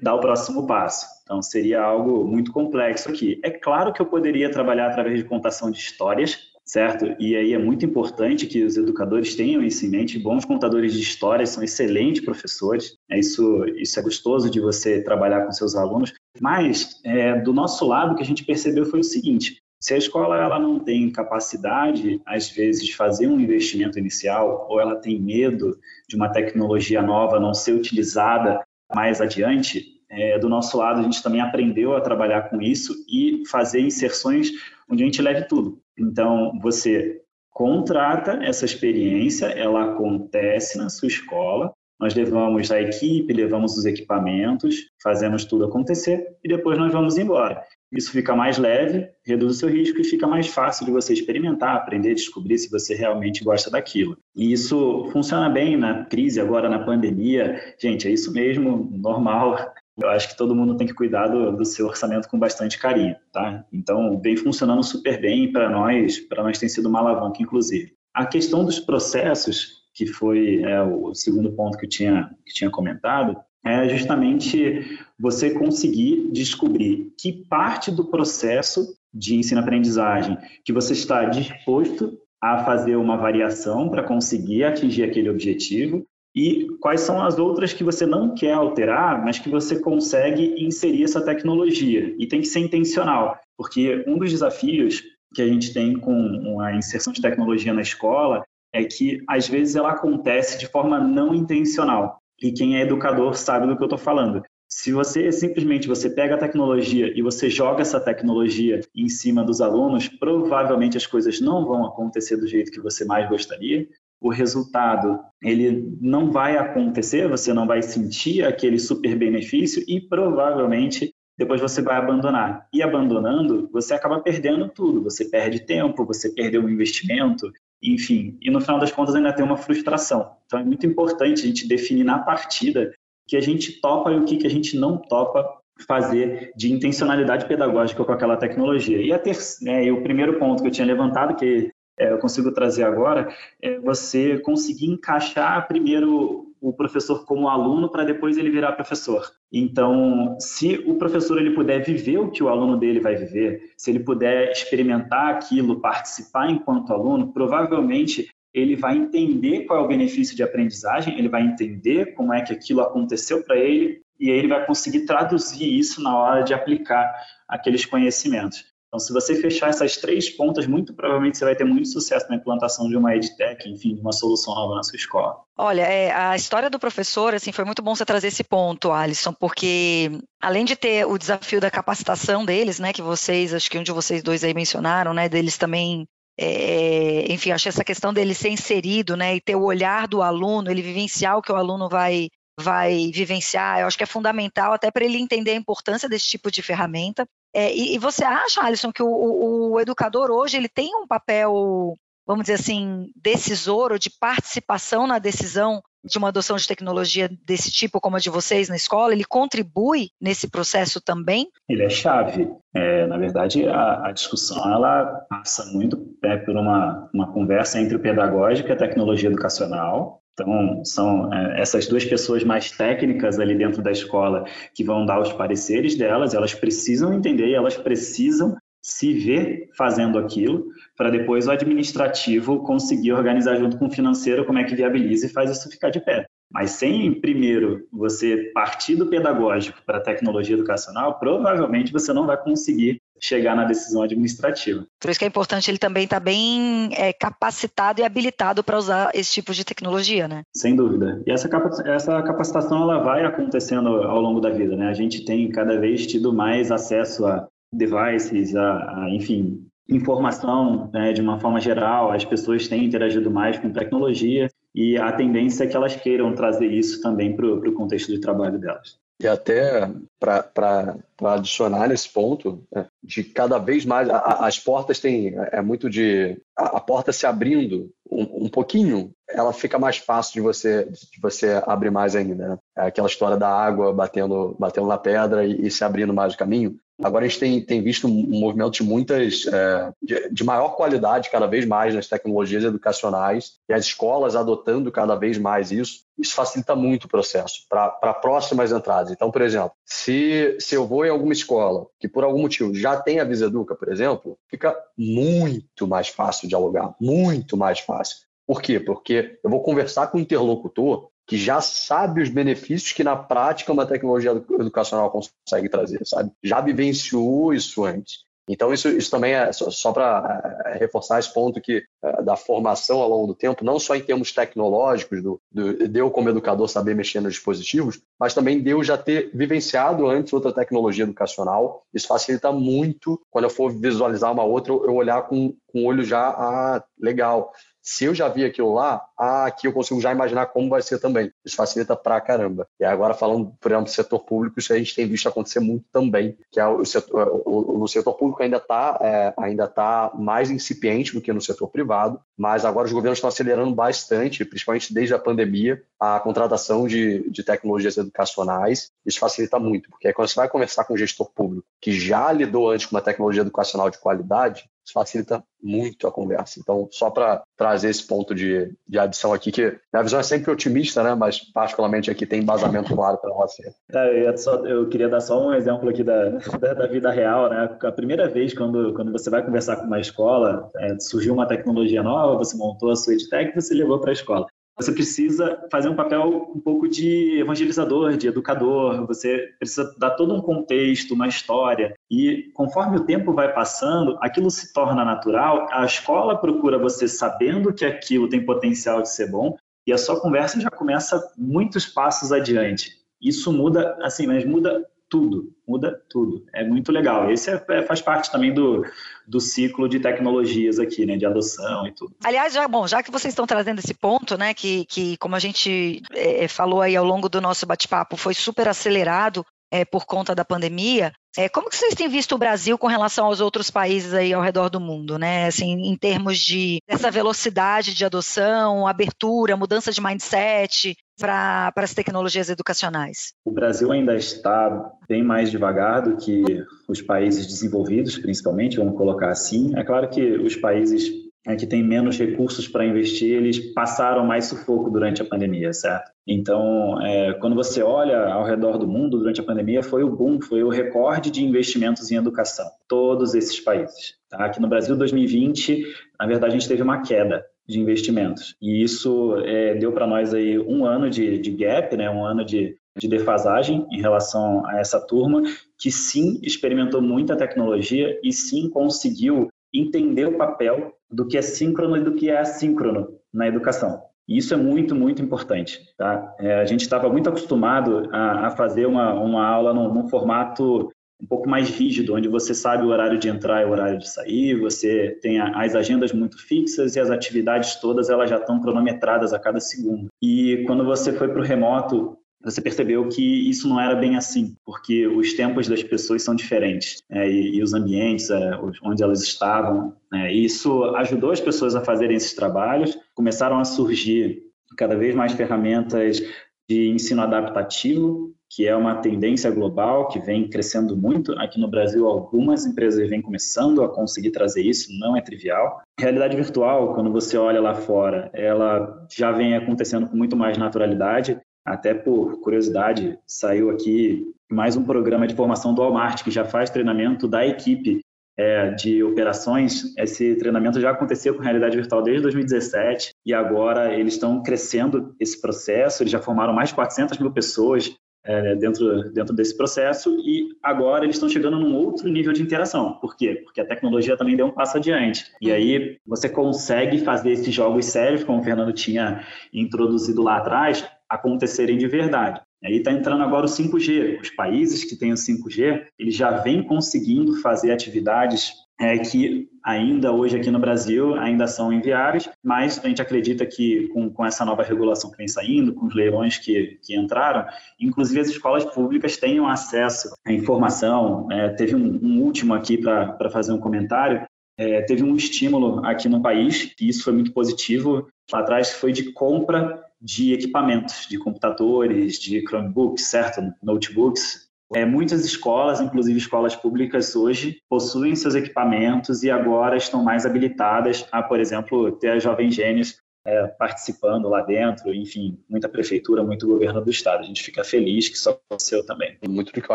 dar o próximo passo. Então, seria algo muito complexo aqui. É claro que eu poderia trabalhar através de contação de histórias, certo? E aí é muito importante que os educadores tenham isso em mente. Bons contadores de histórias são excelentes professores. É isso, isso é gostoso de você trabalhar com seus alunos. Mas, é, do nosso lado, o que a gente percebeu foi o seguinte: se a escola ela não tem capacidade, às vezes, de fazer um investimento inicial, ou ela tem medo de uma tecnologia nova não ser utilizada mais adiante, é, do nosso lado, a gente também aprendeu a trabalhar com isso e fazer inserções onde a gente leve tudo. Então, você contrata essa experiência, ela acontece na sua escola, nós levamos a equipe, levamos os equipamentos, fazemos tudo acontecer e depois nós vamos embora. Isso fica mais leve, reduz o seu risco e fica mais fácil de você experimentar, aprender, descobrir se você realmente gosta daquilo. E isso funciona bem na crise, agora na pandemia. Gente, é isso mesmo, normal. Eu acho que todo mundo tem que cuidar do, do seu orçamento com bastante carinho, tá? Então, vem funcionando super bem para nós, para nós tem sido uma alavanca, inclusive. A questão dos processos, que foi é, o segundo ponto que eu tinha, que tinha comentado, é justamente você conseguir descobrir que parte do processo de ensino-aprendizagem que você está disposto a fazer uma variação para conseguir atingir aquele objetivo e quais são as outras que você não quer alterar, mas que você consegue inserir essa tecnologia. E tem que ser intencional, porque um dos desafios que a gente tem com a inserção de tecnologia na escola é que às vezes ela acontece de forma não intencional. E quem é educador sabe do que eu estou falando. Se você simplesmente você pega a tecnologia e você joga essa tecnologia em cima dos alunos, provavelmente as coisas não vão acontecer do jeito que você mais gostaria. O resultado ele não vai acontecer, você não vai sentir aquele super benefício e provavelmente depois você vai abandonar. E abandonando, você acaba perdendo tudo. Você perde tempo, você perdeu o investimento, enfim, e no final das contas ainda tem uma frustração. Então é muito importante a gente definir na partida que a gente topa e o que, que a gente não topa fazer de intencionalidade pedagógica com aquela tecnologia. E, a né, e o primeiro ponto que eu tinha levantado, que é, eu consigo trazer agora, é você conseguir encaixar primeiro o professor como aluno para depois ele virar professor. Então, se o professor ele puder viver o que o aluno dele vai viver, se ele puder experimentar aquilo, participar enquanto aluno, provavelmente ele vai entender qual é o benefício de aprendizagem, ele vai entender como é que aquilo aconteceu para ele e aí ele vai conseguir traduzir isso na hora de aplicar aqueles conhecimentos. Então, se você fechar essas três pontas, muito provavelmente você vai ter muito sucesso na implantação de uma EdTech, enfim, de uma solução nova na sua escola.
Olha, é, a história do professor, assim, foi muito bom você trazer esse ponto, Alisson, porque além de ter o desafio da capacitação deles, né, que vocês, acho que um de vocês dois aí mencionaram, né, deles também é, enfim, acho essa questão dele ser inserido, né, e ter o olhar do aluno, ele vivenciar o que o aluno vai vai vivenciar, eu acho que é fundamental até para ele entender a importância desse tipo de ferramenta. É, e, e, você acha, Alisson, que o, o, o, educador hoje ele tem um papel, vamos dizer assim, decisor ou de participação na decisão de uma adoção de tecnologia desse tipo, como a de vocês na escola? Ele contribui nesse processo também?
Ele é chave. É, na verdade, a, a, discussão ela passa muito é, por uma, uma conversa entre o pedagógico e a tecnologia educacional, então, são é, essas duas pessoas mais técnicas ali dentro da escola que vão dar os pareceres delas, elas precisam entender elas precisam se ver fazendo aquilo, para depois o administrativo conseguir organizar junto com o financeiro como é que viabiliza e faz isso ficar de pé. Mas sem, primeiro, você partir do pedagógico para a tecnologia educacional, provavelmente você não vai conseguir chegar na decisão administrativa.
Por isso que é importante ele também estar tá bem é, capacitado e habilitado para usar esse tipo de tecnologia, né?
Sem dúvida. E essa, essa capacitação ela vai acontecendo ao longo da vida, né? A gente tem cada vez tido mais acesso a devices, a, a enfim, informação né, de uma forma geral, as pessoas têm interagido mais com tecnologia e a tendência é que elas queiram trazer isso também para o contexto de trabalho delas.
E até para adicionar nesse ponto, né, de cada vez mais, a, as portas têm, é muito de, a, a porta se abrindo um, um, pouquinho, ela fica mais fácil de você, de você abrir mais ainda. Né? É aquela história da água batendo, batendo na pedra e, e se abrindo mais o caminho. Agora a gente tem, tem visto um movimento de muitas, é, de, de, maior qualidade cada vez mais nas tecnologias educacionais e as escolas adotando cada vez mais isso. Isso facilita muito o processo para próximas entradas. Então, por exemplo, se, se eu vou em alguma escola que por algum motivo já tem a Visa Educa, por exemplo, fica muito mais fácil dialogar, muito mais fácil. Por quê? Porque eu vou conversar com o interlocutor que já sabe os benefícios que na prática uma tecnologia educacional consegue trazer, sabe? Já vivenciou isso antes. Então, isso, isso também é só, só para é, reforçar esse ponto que é, da formação ao longo do tempo, não só em termos tecnológicos, do, do, de eu como educador saber mexer nos dispositivos, mas também de eu já ter vivenciado antes outra tecnologia educacional. Isso facilita muito quando eu for visualizar uma outra, eu olhar com, com o olho já, ah, legal, se eu já vi aquilo lá, ah, aqui eu consigo já imaginar como vai ser também. Isso facilita pra caramba. E agora falando, por exemplo, do setor público, isso a gente tem visto acontecer muito também, que é o setor, o, no setor público ainda está é, ainda tá mais incipiente do que no setor privado, mas agora os governos estão acelerando bastante, principalmente desde a pandemia, a contratação de, de tecnologias educacionais. Isso facilita muito, porque aí quando você vai conversar com um gestor público que já lidou antes com uma tecnologia educacional de qualidade, isso facilita muito a conversa. Então, só para trazer esse ponto de, de adição aqui, que a visão é sempre otimista, né? mas particularmente aqui tem embasamento claro para você.
É, eu, só, eu, queria dar só um exemplo aqui da, da, da, vida real. Né? A primeira vez, quando, quando você vai conversar com uma escola, é, surgiu uma tecnologia nova, você montou a sua EdTech e você levou para a escola você precisa fazer um papel um pouco de evangelizador, de educador, você precisa dar todo um contexto, uma história. E conforme o tempo vai passando, aquilo se torna natural, a escola procura você sabendo que aquilo tem potencial de ser bom, e a sua conversa já começa muitos passos adiante. Isso muda, assim, mas muda tudo, muda tudo. É muito legal. Esse é, é, faz parte também do, do ciclo de tecnologias aqui, né, de adoção e tudo.
Aliás, já, bom, já que vocês estão trazendo esse ponto, né, que, que como a gente é, falou aí ao longo do nosso bate-papo, foi super acelerado é, por conta da pandemia. É, como que vocês têm visto o Brasil com relação aos outros países aí ao redor do mundo, né? Assim, em termos de essa velocidade de adoção, abertura, mudança de mindset, para as tecnologias educacionais?
O Brasil ainda está bem mais devagar do que os países desenvolvidos, principalmente, vamos colocar assim. É claro que os países é, que têm menos recursos para investir, eles passaram mais sufoco durante a pandemia, certo? Então, é, quando você olha ao redor do mundo durante a pandemia, foi o boom, foi o recorde de investimentos em educação, todos esses países. Tá? Aqui no Brasil, 2020, na verdade, a gente teve uma queda de investimentos. E isso é, deu para nós aí um ano de, de gap, né, um ano de, de defasagem em relação a essa turma, que sim experimentou muita tecnologia e sim conseguiu entender o papel do que é síncrono e do que é assíncrono na educação. E isso é muito, muito importante. Tá? É, a gente estava muito acostumado a, a fazer uma, uma aula num, num, formato um pouco mais rígido, onde você sabe o horário de entrar e o horário de sair, você tem as agendas muito fixas e as atividades todas elas já estão cronometradas a cada segundo. E quando você foi para o remoto, você percebeu que isso não era bem assim, porque os tempos das pessoas são diferentes é, e, e, os ambientes é, onde elas estavam. É, isso ajudou as pessoas a fazerem esses trabalhos, começaram a surgir cada vez mais ferramentas de ensino adaptativo, que é uma tendência global que vem crescendo muito. Aqui no Brasil, algumas empresas vêm começando a conseguir trazer isso, não é trivial. Realidade virtual, quando você olha lá fora, ela já vem acontecendo com muito mais naturalidade. Até por curiosidade, saiu aqui mais um programa de formação do Walmart, que já faz treinamento da equipe é, de operações. Esse treinamento já aconteceu com realidade virtual desde 2017 e agora eles estão crescendo esse processo. Eles já formaram mais de 400 mil pessoas é, dentro, dentro desse processo e agora eles estão chegando num outro nível de interação. Por quê? Porque a tecnologia também deu um passo adiante. E aí você consegue fazer esses jogos sérios, como o Fernando tinha introduzido lá atrás, acontecerem de verdade. Aí está entrando agora o 5G. Os países que têm o 5G, eles já vêm conseguindo fazer atividades é, que ainda hoje aqui no Brasil ainda são inviáveis, mas a gente acredita que com, com essa nova regulação que vem saindo, com os leilões que, que entraram, inclusive as escolas públicas tenham acesso à informação. É, teve um, um último aqui para fazer um comentário, é, teve um estímulo aqui no país, e isso foi muito positivo, lá atrás, foi de compra de equipamentos, de computadores, de Chromebooks, certo? Notebooks. É, muitas escolas, inclusive escolas públicas hoje, possuem seus equipamentos e agora estão mais habilitadas a, por exemplo, ter a Jovem Gênios é, participando lá dentro, enfim, muita prefeitura, muito governo do estado. A gente fica feliz que isso aconteceu também.
Muito do que o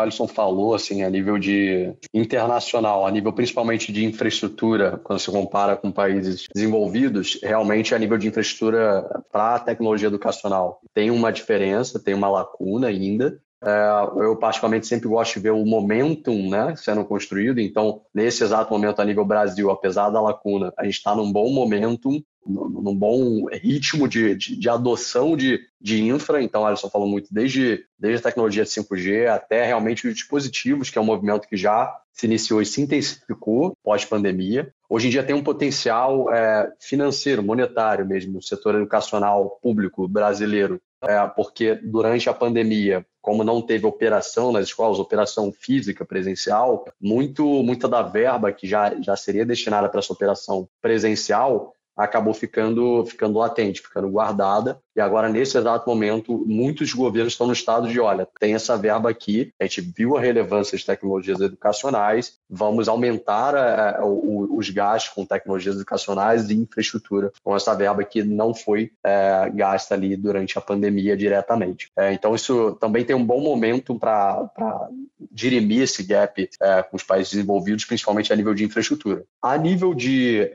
Alisson falou, assim, a nível de internacional, a nível principalmente de infraestrutura, quando se compara com países desenvolvidos, realmente a nível de infraestrutura para a tecnologia educacional tem uma diferença, tem uma lacuna ainda, eu particularmente sempre gosto de ver o momentum né, sendo construído. Então, nesse exato momento a nível Brasil, apesar da lacuna, a gente está num bom momentum num bom ritmo de, de, de, adoção de, de infra. Então, Alisson falou muito desde, desde a tecnologia de 5G até realmente os dispositivos, que é um movimento que já se iniciou e se intensificou pós-pandemia. Hoje em dia tem um potencial é, financeiro, monetário mesmo, no setor educacional público brasileiro, é, porque durante a pandemia, como não teve operação nas escolas, operação física presencial, muito, muita da verba que já, já seria destinada para essa operação presencial acabou ficando, ficando latente, ficando guardada. E agora, nesse exato momento, muitos governos estão no estado de: olha, tem essa verba aqui, a gente viu a relevância de tecnologias educacionais, vamos aumentar a, a, os gastos com tecnologias educacionais e infraestrutura com essa verba que não foi é, gasta ali durante a pandemia diretamente. É, então, isso também tem um bom momento para dirimir esse gap é, com os países desenvolvidos, principalmente a nível de infraestrutura. A nível de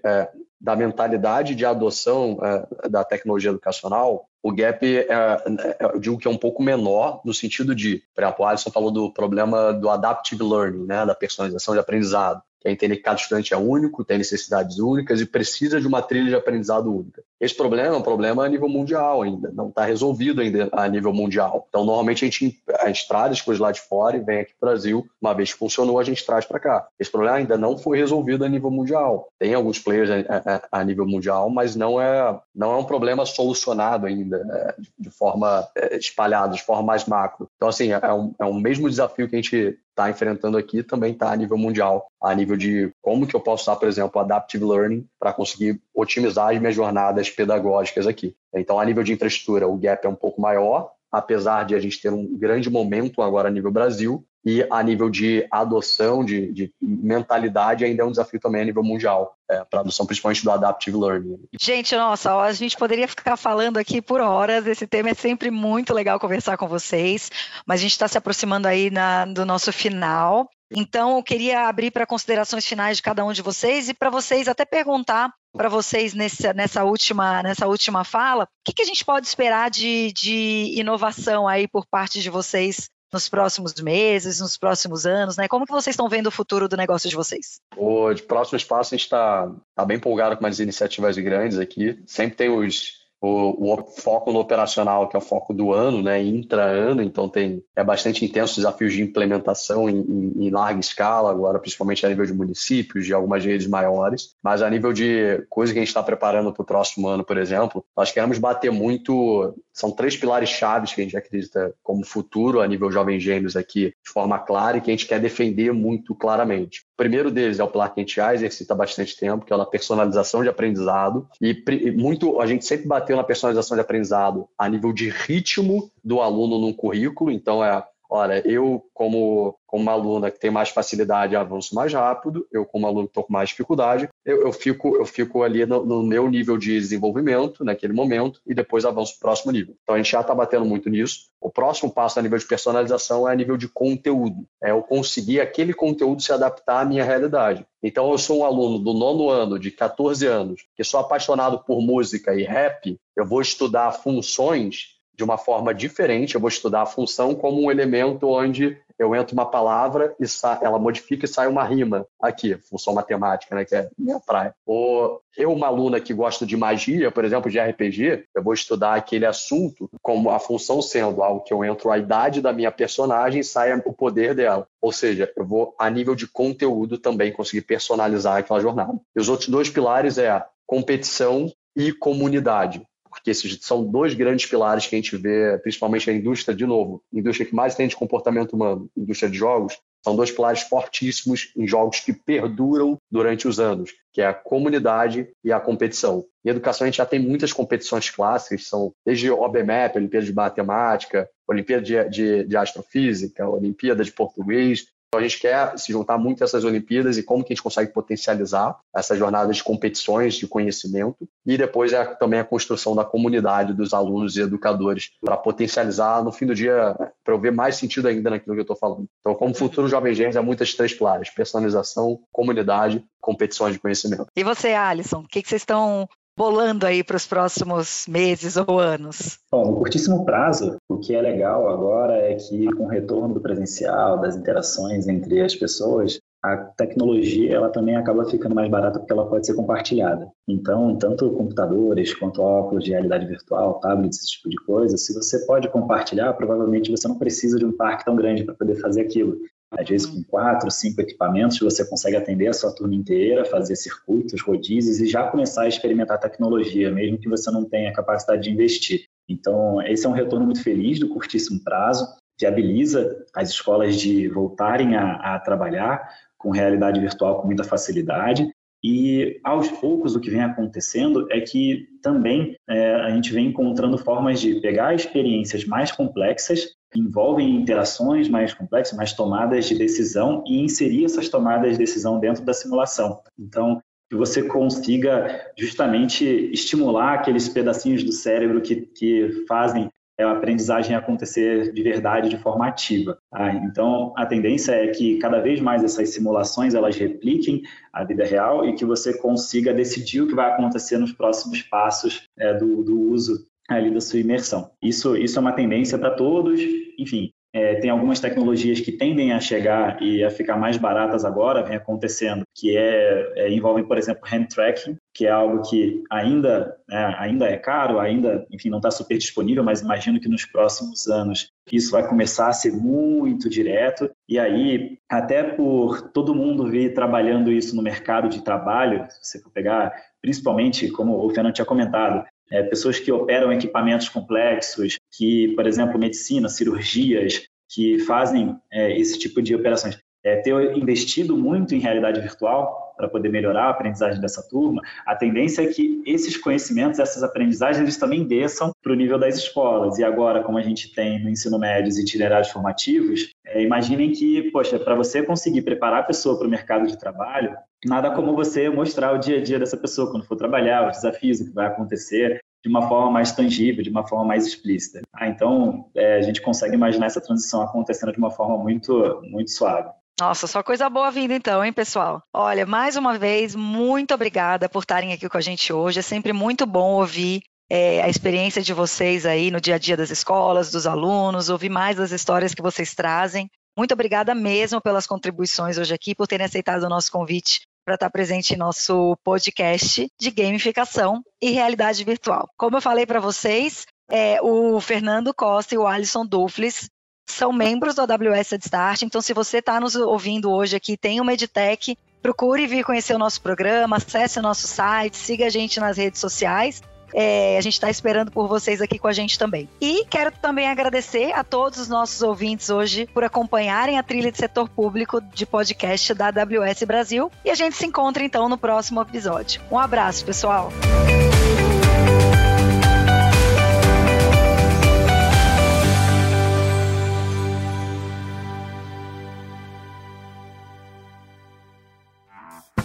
da mentalidade de adoção é, da tecnologia educacional, o gap, é, é, eu digo que é um pouco menor, no sentido de, por exemplo, o Alisson falou do problema do adaptive learning, né, da personalização de aprendizado é entender que cada estudante é único, tem necessidades únicas e precisa de uma trilha de aprendizado única. Esse problema é um problema a nível mundial ainda, não está resolvido ainda a nível mundial. Então, normalmente a gente, a gente traz as coisas lá de fora e vem aqui para o Brasil. Uma vez que funcionou, a gente traz para cá. Esse problema ainda não foi resolvido a nível mundial. Tem alguns players a, a, a nível mundial, mas não é, não é um problema solucionado ainda é, de forma é, espalhada, de forma mais macro. Então, assim, é um, é um mesmo desafio que a gente está enfrentando aqui também está a nível mundial, a nível de como que eu posso usar, por exemplo, Adaptive Learning para conseguir otimizar as minhas jornadas pedagógicas aqui. Então, a nível de infraestrutura, o gap é um pouco maior, apesar de a gente ter um grande momento agora a nível Brasil, e a nível de adoção, de, de mentalidade, ainda é um desafio também a nível mundial, é, para a adoção principalmente do Adaptive Learning.
Gente, nossa, a gente poderia ficar falando aqui por horas, esse tema é sempre muito legal conversar com vocês, mas a gente está se aproximando aí na, do nosso final. Então, eu queria abrir para considerações finais de cada um de vocês e para vocês até perguntar para vocês nessa, nessa, última, nessa última fala, o que, que a gente pode esperar de, de inovação aí por parte de vocês nos próximos meses, nos próximos anos, né? Como que vocês estão vendo o futuro do negócio de vocês?
O de próximo espaço a gente está tá bem empolgado com umas iniciativas grandes aqui. Sempre tem os o, o, foco no operacional, que é o foco do ano, né, intra-ano, então tem é bastante intenso desafios de implementação em, em, em, larga escala, agora principalmente a nível de municípios, de algumas redes maiores, mas a nível de coisa que a gente está preparando para o próximo ano, por exemplo, nós queremos bater muito, são três pilares chaves que a gente acredita como futuro a nível Jovem Gêmeos aqui, de forma clara, e que a gente quer defender muito claramente. O primeiro deles é o pilar que a gente já exercita há bastante tempo, que é a personalização de aprendizado, e muito a gente sempre bateu na personalização de aprendizado a nível de ritmo do aluno num currículo, então é Olha, eu, como, como uma aluna que tem mais facilidade, avanço mais rápido, eu, como aluno que estou com mais dificuldade, eu, eu, fico, eu fico ali no, no, meu nível de desenvolvimento, naquele momento, e depois avanço para o próximo nível. Então, a gente já está batendo muito nisso. O próximo passo a nível de personalização é a nível de conteúdo. É eu conseguir aquele conteúdo se adaptar à minha realidade. Então, eu sou um aluno do nono ano, de 14 anos, que sou apaixonado por música e rap, eu vou estudar funções de uma forma diferente. Eu vou estudar a função como um elemento onde eu entro uma palavra e ela modifica e sai uma rima aqui, função matemática, né, que é minha praia. Ou eu, uma aluna que gosta de magia, por exemplo, de RPG, eu vou estudar aquele assunto como a função sendo algo que eu entro a idade da minha personagem e sai o poder dela. Ou seja, eu vou, a nível de conteúdo, também conseguir personalizar aquela jornada. E os outros dois pilares é competição e comunidade porque esses são dois grandes pilares que a gente vê, principalmente a indústria, de novo, indústria que mais tem de comportamento humano, indústria de jogos, são dois pilares fortíssimos em jogos que perduram durante os anos, que é a comunidade e a competição. Em educação, a gente já tem muitas competições clássicas, são desde OBMAP, Olimpíada de Matemática, Olimpíada de, de, de Astrofísica, Olimpíada de Português, então a gente quer se juntar muito a essas Olimpíadas e como que a gente consegue potencializar essas jornadas de competições de conhecimento e depois é também a construção da comunidade dos alunos e educadores para potencializar no fim do dia para eu ver mais sentido ainda naquilo que eu estou falando. Então como futuro jovem gênios é muitas três pilares: personalização, comunidade, competições de conhecimento.
E você, Alisson, o que, que vocês estão bolando aí para os próximos meses ou anos?
Bom, no curtíssimo prazo, o que é legal agora é que com o retorno do presencial, das interações entre as pessoas, a tecnologia ela também acaba ficando mais barata porque ela pode ser compartilhada. Então, tanto computadores quanto óculos de realidade virtual, tablets, esse tipo de coisa, se você pode compartilhar, provavelmente você não precisa de um parque tão grande para poder fazer aquilo. Às vezes, com quatro, cinco equipamentos, você consegue atender a sua turma inteira, fazer circuitos, rodízios e já começar a experimentar tecnologia, mesmo que você não tenha capacidade de investir. Então, esse é um retorno muito feliz do curtíssimo prazo, viabiliza as escolas de voltarem a, a trabalhar com realidade virtual com muita facilidade. E, aos poucos, o que vem acontecendo é que também é, a gente vem encontrando formas de pegar experiências mais complexas envolvem interações mais complexas, mais tomadas de decisão e inserir essas tomadas de decisão dentro da simulação. Então, que você consiga justamente estimular aqueles pedacinhos do cérebro que, que fazem a aprendizagem acontecer de verdade, de forma ativa. Ah, então, a tendência é que cada vez mais essas simulações elas repliquem a vida real e que você consiga decidir o que vai acontecer nos próximos passos é, do, do uso ali da sua imersão. Isso, isso é uma tendência para todos, enfim, é, tem algumas tecnologias que tendem a chegar e a ficar mais baratas agora, vem acontecendo, que é, é envolvem, por exemplo, hand tracking, que é algo que ainda, é, ainda é caro, ainda, enfim, não está super disponível, mas imagino que nos próximos anos isso vai começar a ser muito direto. E aí, até por todo mundo vir trabalhando isso no mercado de trabalho, se você for pegar, principalmente, como o Fernando tinha comentado, é, pessoas que operam equipamentos complexos, que, por exemplo, medicina, cirurgias, que fazem é, esse tipo de operações. é, ter investido muito em realidade virtual para poder melhorar a aprendizagem dessa turma, a tendência é que esses conhecimentos, essas aprendizagens, eles também desçam para o nível das escolas. E agora, como a gente tem no ensino médio os itinerários formativos, é, imaginem que, poxa, para você conseguir preparar a pessoa para o mercado de trabalho, nada como você mostrar o dia a dia dessa pessoa quando for trabalhar, os desafios, o que vai acontecer, de uma forma mais tangível, de uma forma mais explícita. Ah, então, é, a gente consegue imaginar essa transição acontecendo de uma forma muito, muito suave.
Nossa, só coisa boa vindo então, hein, pessoal? Olha, mais uma vez, muito obrigada por estarem aqui com a gente hoje. É sempre muito bom ouvir é, a experiência de vocês aí no dia a dia das escolas, dos alunos, ouvir mais das histórias que vocês trazem. Muito obrigada mesmo pelas contribuições hoje aqui, por terem aceitado o nosso convite para estar presente em nosso podcast de gamificação e realidade virtual. Como eu falei para vocês, é, o Fernando Costa e o Alisson Dufles são membros do AWS Start. Então, se você está nos ouvindo hoje aqui, tem uma EdTech, procure vir conhecer o nosso programa, acesse o nosso site, siga a gente nas redes sociais. É, a gente está esperando por vocês aqui com a gente também. E quero também agradecer a todos os nossos ouvintes hoje por acompanharem a trilha de setor público de podcast da AWS Brasil. E a gente se encontra então no próximo episódio. Um abraço, pessoal!